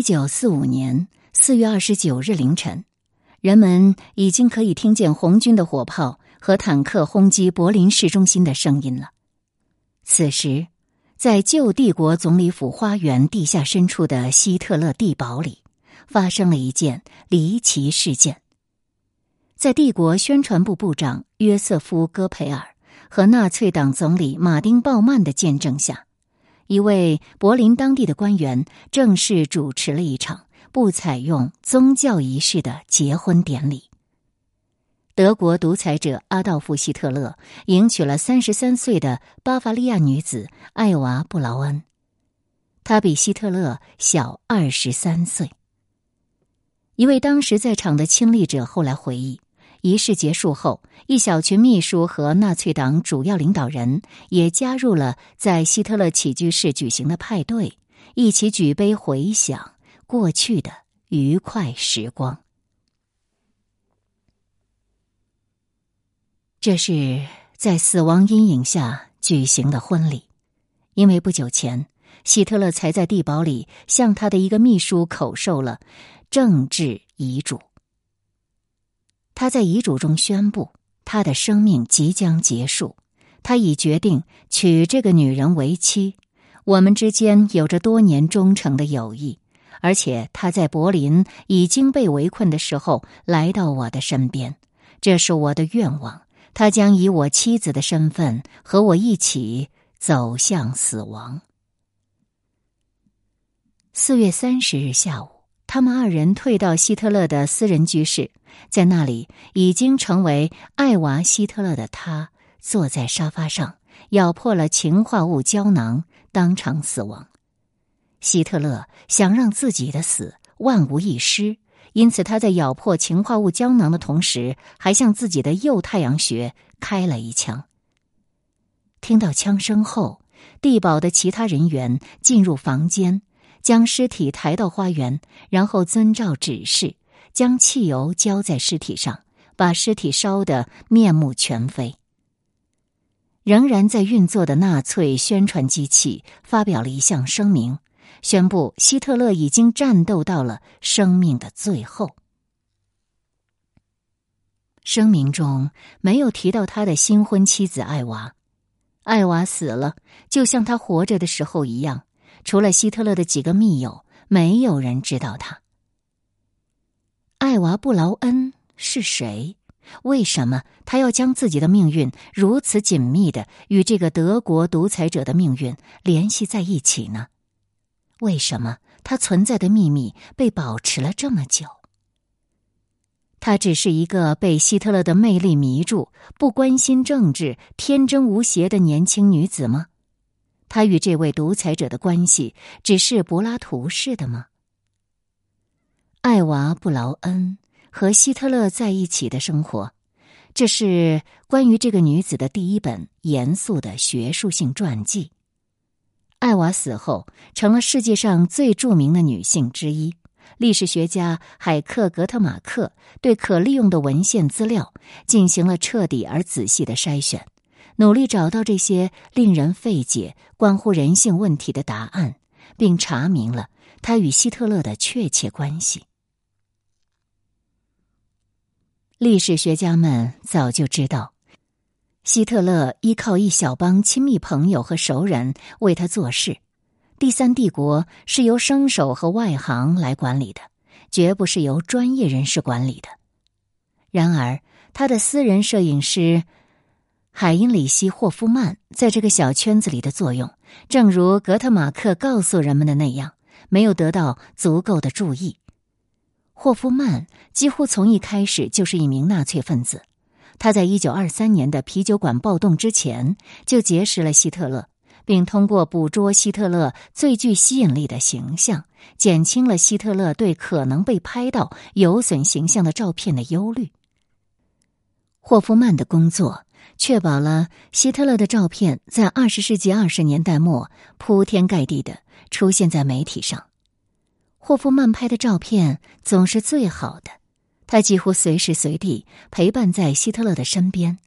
一九四五年四月二十九日凌晨，人们已经可以听见红军的火炮和坦克轰击柏林市中心的声音了。此时，在旧帝国总理府花园地下深处的希特勒地堡里，发生了一件离奇事件。在帝国宣传部部长约瑟夫·戈培尔和纳粹党总理马丁·鲍曼的见证下。一位柏林当地的官员正式主持了一场不采用宗教仪式的结婚典礼。德国独裁者阿道夫·希特勒迎娶了三十三岁的巴伐利亚女子艾娃·布劳恩，她比希特勒小二十三岁。一位当时在场的亲历者后来回忆。仪式结束后，一小群秘书和纳粹党主要领导人也加入了在希特勒起居室举行的派对，一起举杯回想过去的愉快时光。这是在死亡阴影下举行的婚礼，因为不久前希特勒才在地堡里向他的一个秘书口授了政治遗嘱。他在遗嘱中宣布，他的生命即将结束，他已决定娶这个女人为妻。我们之间有着多年忠诚的友谊，而且他在柏林已经被围困的时候来到我的身边，这是我的愿望。他将以我妻子的身份和我一起走向死亡。四月三十日下午。他们二人退到希特勒的私人居室，在那里已经成为艾娃·希特勒的他坐在沙发上，咬破了氰化物胶囊，当场死亡。希特勒想让自己的死万无一失，因此他在咬破氰化物胶囊的同时，还向自己的右太阳穴开了一枪。听到枪声后，地堡的其他人员进入房间。将尸体抬到花园，然后遵照指示，将汽油浇在尸体上，把尸体烧得面目全非。仍然在运作的纳粹宣传机器发表了一项声明，宣布希特勒已经战斗到了生命的最后。声明中没有提到他的新婚妻子艾娃，艾娃死了，就像他活着的时候一样。除了希特勒的几个密友，没有人知道他。艾娃·布劳恩是谁？为什么他要将自己的命运如此紧密的与这个德国独裁者的命运联系在一起呢？为什么他存在的秘密被保持了这么久？她只是一个被希特勒的魅力迷住、不关心政治、天真无邪的年轻女子吗？他与这位独裁者的关系只是柏拉图式的吗？艾娃·布劳恩和希特勒在一起的生活，这是关于这个女子的第一本严肃的学术性传记。艾娃死后，成了世界上最著名的女性之一。历史学家海克·格特马克对可利用的文献资料进行了彻底而仔细的筛选。努力找到这些令人费解、关乎人性问题的答案，并查明了他与希特勒的确切关系。历史学家们早就知道，希特勒依靠一小帮亲密朋友和熟人为他做事。第三帝国是由生手和外行来管理的，绝不是由专业人士管理的。然而，他的私人摄影师。海因里希·霍夫曼在这个小圈子里的作用，正如格特马克告诉人们的那样，没有得到足够的注意。霍夫曼几乎从一开始就是一名纳粹分子。他在一九二三年的啤酒馆暴动之前就结识了希特勒，并通过捕捉希特勒最具吸引力的形象，减轻了希特勒对可能被拍到有损形象的照片的忧虑。霍夫曼的工作。确保了希特勒的照片在二十世纪二十年代末铺天盖地的出现在媒体上。霍夫曼拍的照片总是最好的，他几乎随时随地陪伴在希特勒的身边。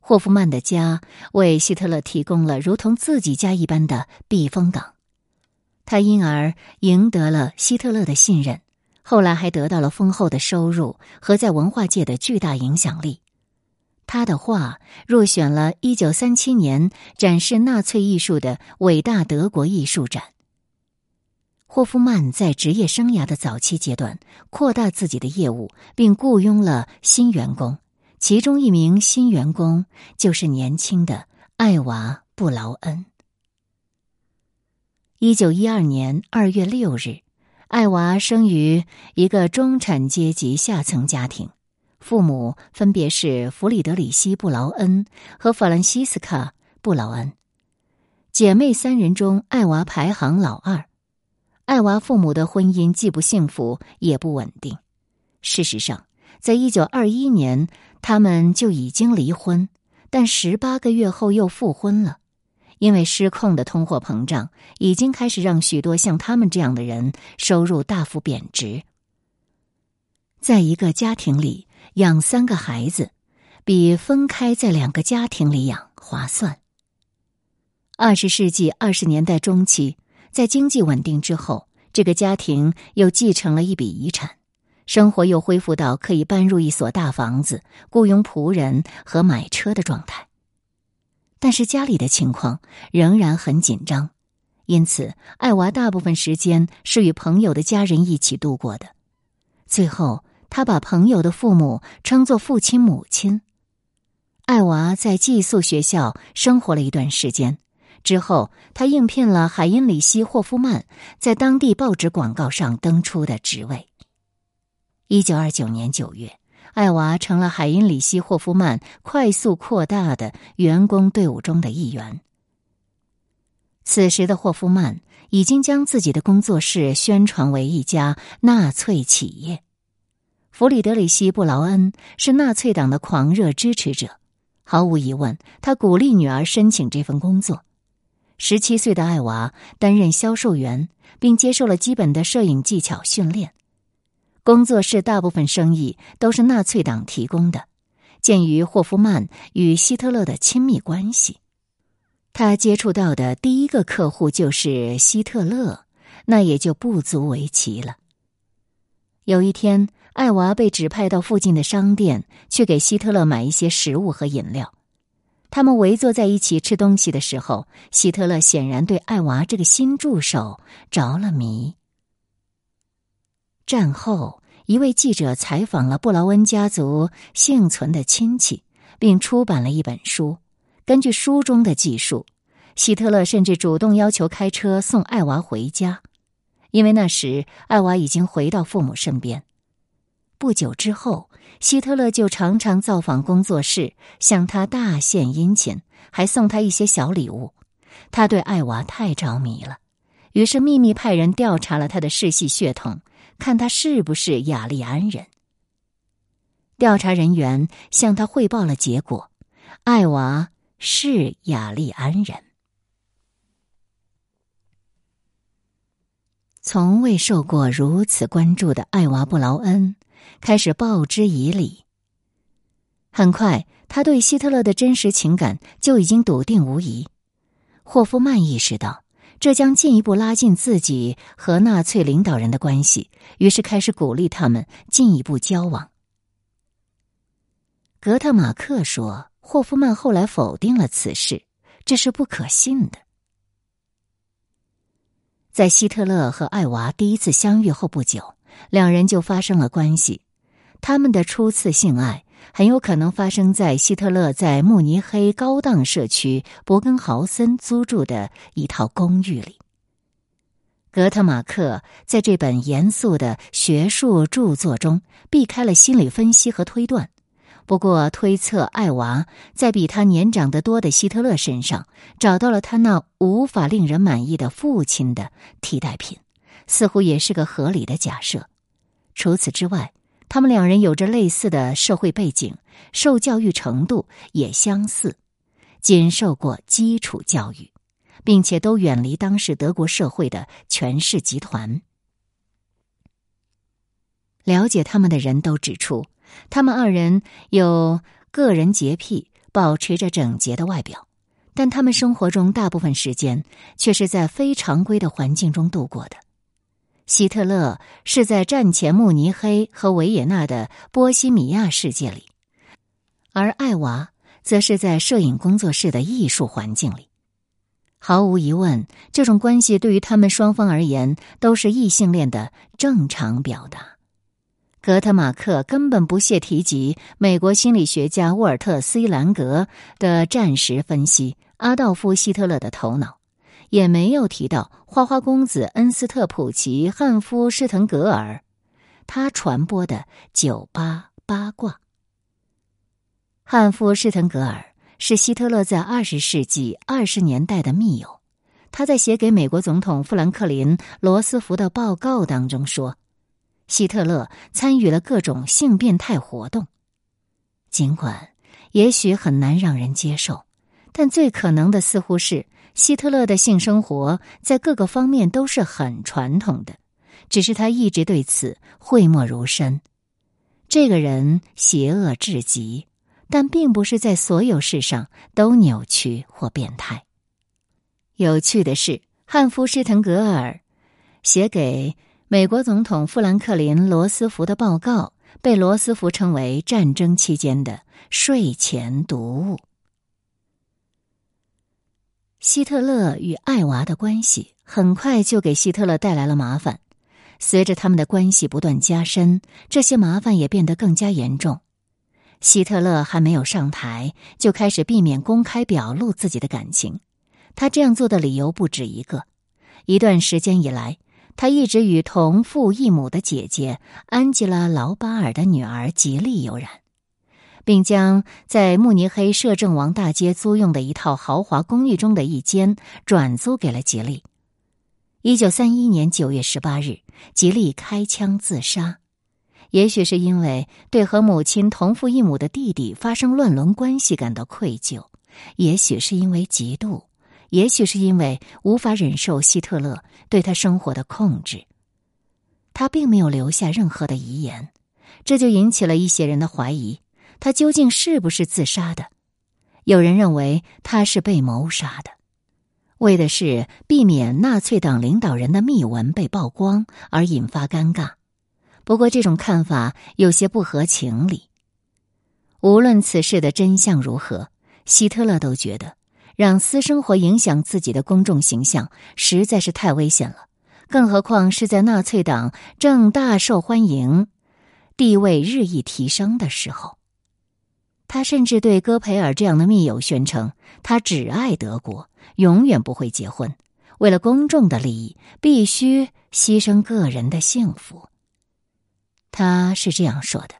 霍夫曼的家为希特勒提供了如同自己家一般的避风港。他因而赢得了希特勒的信任，后来还得到了丰厚的收入和在文化界的巨大影响力。他的画入选了1937年展示纳粹艺术的伟大德国艺术展。霍夫曼在职业生涯的早期阶段扩大自己的业务，并雇佣了新员工，其中一名新员工就是年轻的艾娃·布劳恩。1912年2月6日，艾娃生于一个中产阶级下层家庭。父母分别是弗里德里希·布劳恩和法兰西斯卡·布劳恩，姐妹三人中，艾娃排行老二。艾娃父母的婚姻既不幸福也不稳定。事实上，在一九二一年，他们就已经离婚，但十八个月后又复婚了，因为失控的通货膨胀已经开始让许多像他们这样的人收入大幅贬值。在一个家庭里。养三个孩子，比分开在两个家庭里养划算。二十世纪二十年代中期，在经济稳定之后，这个家庭又继承了一笔遗产，生活又恢复到可以搬入一所大房子、雇佣仆人和买车的状态。但是家里的情况仍然很紧张，因此艾娃大部分时间是与朋友的家人一起度过的。最后。他把朋友的父母称作父亲母亲。艾娃在寄宿学校生活了一段时间之后，他应聘了海因里希·霍夫曼在当地报纸广告上登出的职位。一九二九年九月，艾娃成了海因里希·霍夫曼快速扩大的员工队伍中的一员。此时的霍夫曼已经将自己的工作室宣传为一家纳粹企业。弗里德里希·布劳恩是纳粹党的狂热支持者，毫无疑问，他鼓励女儿申请这份工作。十七岁的艾娃担任销售员，并接受了基本的摄影技巧训练。工作室大部分生意都是纳粹党提供的。鉴于霍夫曼与希特勒的亲密关系，他接触到的第一个客户就是希特勒，那也就不足为奇了。有一天。艾娃被指派到附近的商店去给希特勒买一些食物和饮料。他们围坐在一起吃东西的时候，希特勒显然对艾娃这个新助手着了迷。战后，一位记者采访了布劳恩家族幸存的亲戚，并出版了一本书。根据书中的记述，希特勒甚至主动要求开车送艾娃回家，因为那时艾娃已经回到父母身边。不久之后，希特勒就常常造访工作室，向他大献殷勤，还送他一些小礼物。他对艾娃太着迷了，于是秘密派人调查了他的世系血统，看他是不是雅利安人。调查人员向他汇报了结果：艾娃是雅利安人。从未受过如此关注的艾娃·布劳恩。开始报之以礼。很快，他对希特勒的真实情感就已经笃定无疑。霍夫曼意识到这将进一步拉近自己和纳粹领导人的关系，于是开始鼓励他们进一步交往。格特马克说：“霍夫曼后来否定了此事，这是不可信的。”在希特勒和艾娃第一次相遇后不久。两人就发生了关系，他们的初次性爱很有可能发生在希特勒在慕尼黑高档社区伯根豪森租住的一套公寓里。格特马克在这本严肃的学术著作中避开了心理分析和推断，不过推测艾娃在比他年长得多的希特勒身上找到了他那无法令人满意的父亲的替代品。似乎也是个合理的假设。除此之外，他们两人有着类似的社会背景，受教育程度也相似，仅受过基础教育，并且都远离当时德国社会的权势集团。了解他们的人都指出，他们二人有个人洁癖，保持着整洁的外表。但他们生活中大部分时间却是在非常规的环境中度过的。希特勒是在战前慕尼黑和维也纳的波西米亚世界里，而艾娃则是在摄影工作室的艺术环境里。毫无疑问，这种关系对于他们双方而言都是异性恋的正常表达。格特马克根本不屑提及美国心理学家沃尔特·斯兰格的战时分析阿道夫·希特勒的头脑，也没有提到花花公子恩斯特·普奇汉夫施滕格尔他传播的酒吧八卦。汉夫施滕格尔。是希特勒在二十世纪二十年代的密友。他在写给美国总统富兰克林·罗斯福的报告当中说，希特勒参与了各种性变态活动。尽管也许很难让人接受，但最可能的似乎是希特勒的性生活在各个方面都是很传统的，只是他一直对此讳莫如深。这个人邪恶至极。但并不是在所有事上都扭曲或变态。有趣的是，汉夫施滕格尔写给美国总统富兰克林·罗斯福的报告，被罗斯福称为战争期间的睡前读物。希特勒与艾娃的关系很快就给希特勒带来了麻烦。随着他们的关系不断加深，这些麻烦也变得更加严重。希特勒还没有上台，就开始避免公开表露自己的感情。他这样做的理由不止一个。一段时间以来，他一直与同父异母的姐姐安吉拉·劳巴尔的女儿吉利有染，并将在慕尼黑摄政王大街租用的一套豪华公寓中的一间转租给了吉利。一九三一年九月十八日，吉利开枪自杀。也许是因为对和母亲同父异母的弟弟发生乱伦关系感到愧疚，也许是因为嫉妒，也许是因为无法忍受希特勒对他生活的控制，他并没有留下任何的遗言，这就引起了一些人的怀疑：他究竟是不是自杀的？有人认为他是被谋杀的，为的是避免纳粹党领导人的密文被曝光而引发尴尬。不过，这种看法有些不合情理。无论此事的真相如何，希特勒都觉得让私生活影响自己的公众形象实在是太危险了。更何况是在纳粹党正大受欢迎、地位日益提升的时候。他甚至对戈培尔这样的密友宣称：“他只爱德国，永远不会结婚。为了公众的利益，必须牺牲个人的幸福。”他是这样说的：“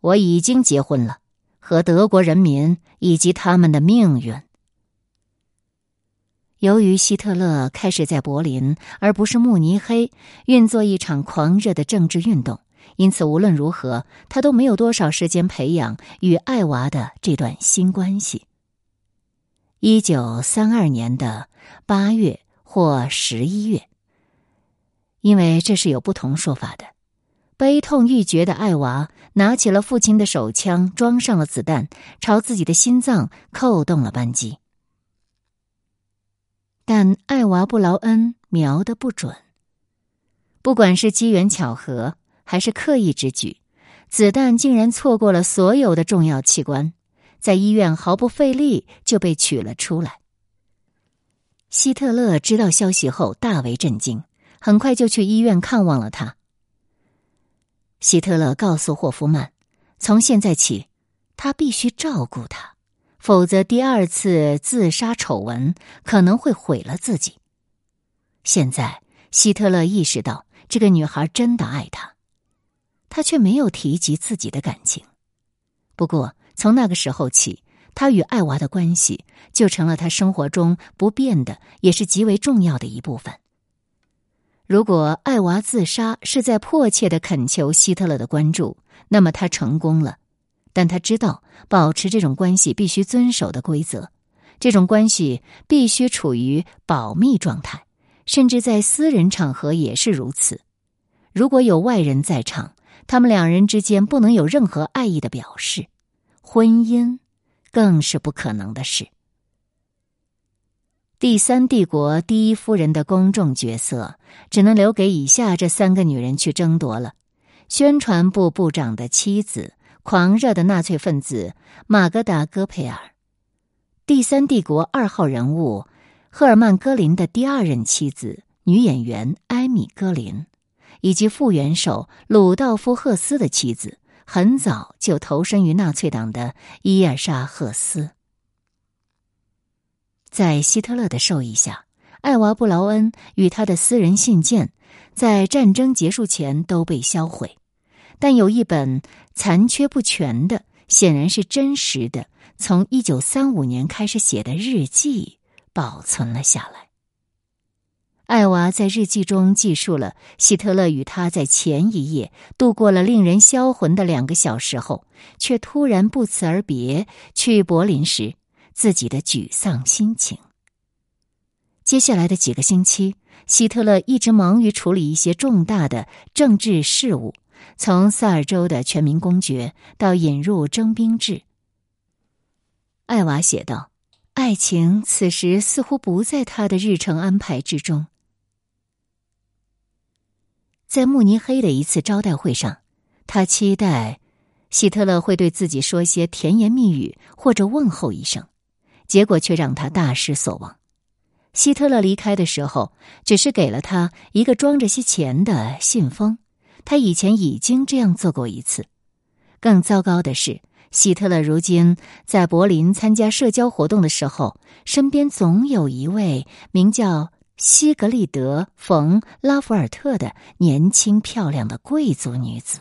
我已经结婚了，和德国人民以及他们的命运。”由于希特勒开始在柏林而不是慕尼黑运作一场狂热的政治运动，因此无论如何，他都没有多少时间培养与艾娃的这段新关系。一九三二年的八月或十一月，因为这是有不同说法的。悲痛欲绝的艾娃拿起了父亲的手枪，装上了子弹，朝自己的心脏扣动了扳机。但艾娃布劳恩瞄得不准，不管是机缘巧合还是刻意之举，子弹竟然错过了所有的重要器官，在医院毫不费力就被取了出来。希特勒知道消息后大为震惊，很快就去医院看望了他。希特勒告诉霍夫曼：“从现在起，他必须照顾她，否则第二次自杀丑闻可能会毁了自己。”现在，希特勒意识到这个女孩真的爱他，他却没有提及自己的感情。不过，从那个时候起，他与艾娃的关系就成了他生活中不变的，也是极为重要的一部分。如果艾娃自杀是在迫切的恳求希特勒的关注，那么他成功了。但他知道保持这种关系必须遵守的规则，这种关系必须处于保密状态，甚至在私人场合也是如此。如果有外人在场，他们两人之间不能有任何爱意的表示，婚姻更是不可能的事。第三帝国第一夫人的公众角色只能留给以下这三个女人去争夺了：宣传部部长的妻子，狂热的纳粹分子玛格达·戈培尔；第三帝国二号人物赫尔曼·戈林的第二任妻子，女演员艾米·戈林，以及副元首鲁道夫·赫斯的妻子，很早就投身于纳粹党的伊尔莎·赫斯。在希特勒的授意下，艾娃·布劳恩与他的私人信件在战争结束前都被销毁，但有一本残缺不全的、显然是真实的，从一九三五年开始写的日记保存了下来。艾娃在日记中记述了希特勒与他在前一夜度过了令人销魂的两个小时后，却突然不辞而别去柏林时。自己的沮丧心情。接下来的几个星期，希特勒一直忙于处理一些重大的政治事务，从萨尔州的全民公决到引入征兵制。艾娃写道：“爱情此时似乎不在他的日程安排之中。”在慕尼黑的一次招待会上，他期待希特勒会对自己说些甜言蜜语或者问候一声。结果却让他大失所望。希特勒离开的时候，只是给了他一个装着些钱的信封。他以前已经这样做过一次。更糟糕的是，希特勒如今在柏林参加社交活动的时候，身边总有一位名叫西格丽德·冯·拉弗尔特的年轻漂亮的贵族女子。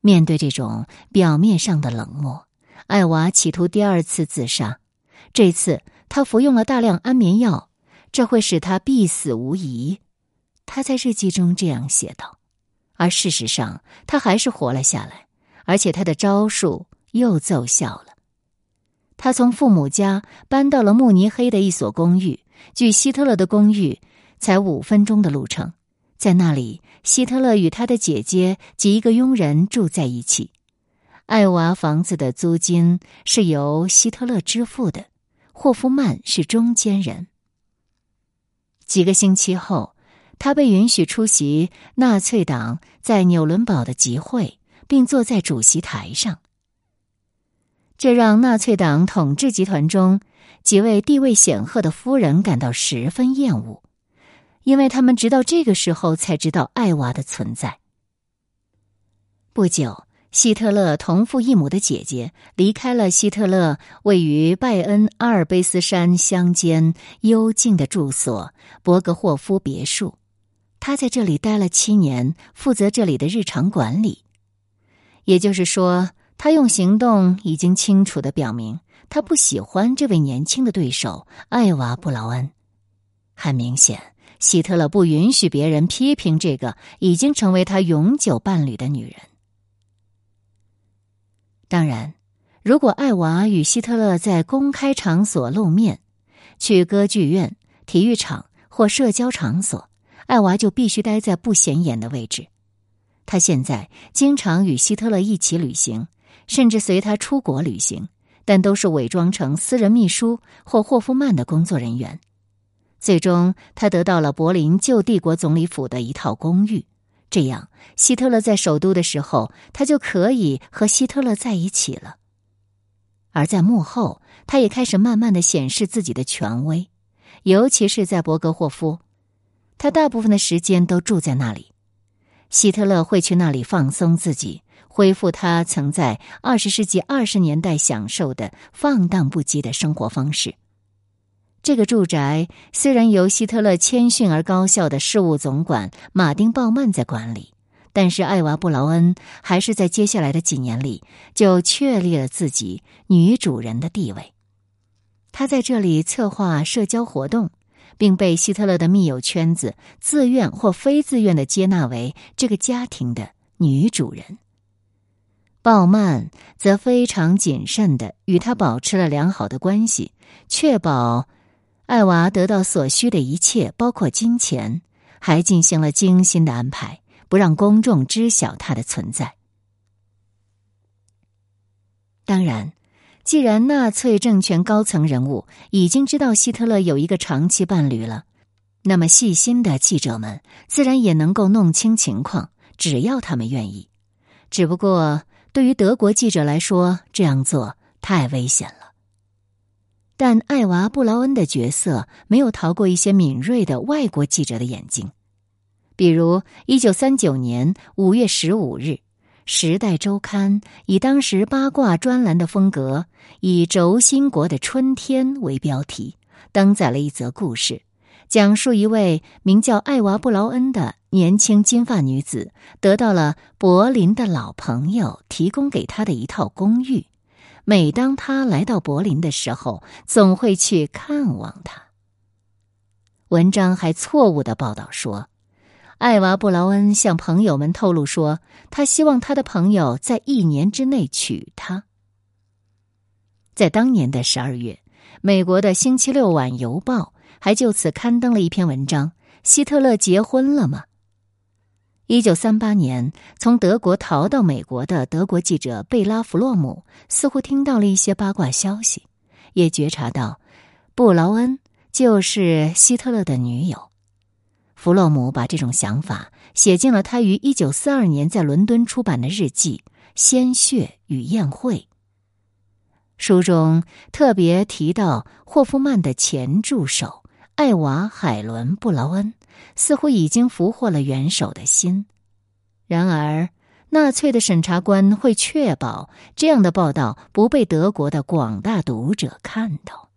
面对这种表面上的冷漠。艾娃企图第二次自杀，这次她服用了大量安眠药，这会使她必死无疑。他在日记中这样写道，而事实上他还是活了下来，而且他的招数又奏效了。他从父母家搬到了慕尼黑的一所公寓，距希特勒的公寓才五分钟的路程。在那里，希特勒与他的姐姐及一个佣人住在一起。艾娃房子的租金是由希特勒支付的，霍夫曼是中间人。几个星期后，他被允许出席纳粹党在纽伦堡的集会，并坐在主席台上。这让纳粹党统治集团中几位地位显赫的夫人感到十分厌恶，因为他们直到这个时候才知道艾娃的存在。不久。希特勒同父异母的姐姐离开了希特勒位于拜恩阿尔卑斯山乡间幽静的住所伯格霍夫别墅。他在这里待了七年，负责这里的日常管理。也就是说，他用行动已经清楚的表明，他不喜欢这位年轻的对手艾娃·布劳恩。很明显，希特勒不允许别人批评这个已经成为他永久伴侣的女人。当然，如果艾娃与希特勒在公开场所露面，去歌剧院、体育场或社交场所，艾娃就必须待在不显眼的位置。他现在经常与希特勒一起旅行，甚至随他出国旅行，但都是伪装成私人秘书或霍夫曼的工作人员。最终，他得到了柏林旧帝国总理府的一套公寓。这样，希特勒在首都的时候，他就可以和希特勒在一起了。而在幕后，他也开始慢慢的显示自己的权威，尤其是在伯格霍夫，他大部分的时间都住在那里。希特勒会去那里放松自己，恢复他曾在二十世纪二十年代享受的放荡不羁的生活方式。这个住宅虽然由希特勒谦逊而高效的事务总管马丁·鲍曼在管理，但是艾娃·布劳恩还是在接下来的几年里就确立了自己女主人的地位。她在这里策划社交活动，并被希特勒的密友圈子自愿或非自愿的接纳为这个家庭的女主人。鲍曼则非常谨慎的与他保持了良好的关系，确保。艾娃得到所需的一切，包括金钱，还进行了精心的安排，不让公众知晓他的存在。当然，既然纳粹政权高层人物已经知道希特勒有一个长期伴侣了，那么细心的记者们自然也能够弄清情况，只要他们愿意。只不过对于德国记者来说，这样做太危险了。但艾娃·布劳恩的角色没有逃过一些敏锐的外国记者的眼睛，比如一九三九年五月十五日。《时代周刊》以当时八卦专栏的风格，以“轴心国的春天”为标题，登载了一则故事，讲述一位名叫艾娃·布劳恩的年轻金发女子，得到了柏林的老朋友提供给她的一套公寓。每当她来到柏林的时候，总会去看望他。文章还错误的报道说。艾娃·布劳恩向朋友们透露说，他希望他的朋友在一年之内娶她。在当年的十二月，美国的《星期六晚邮报》还就此刊登了一篇文章：“希特勒结婚了吗？”一九三八年从德国逃到美国的德国记者贝拉·弗洛姆似乎听到了一些八卦消息，也觉察到布劳恩就是希特勒的女友。弗洛姆把这种想法写进了他于一九四二年在伦敦出版的日记《鲜血与宴会》。书中特别提到霍夫曼的前助手艾娃·海伦·布劳恩似乎已经俘获了元首的心。然而，纳粹的审查官会确保这样的报道不被德国的广大读者看到。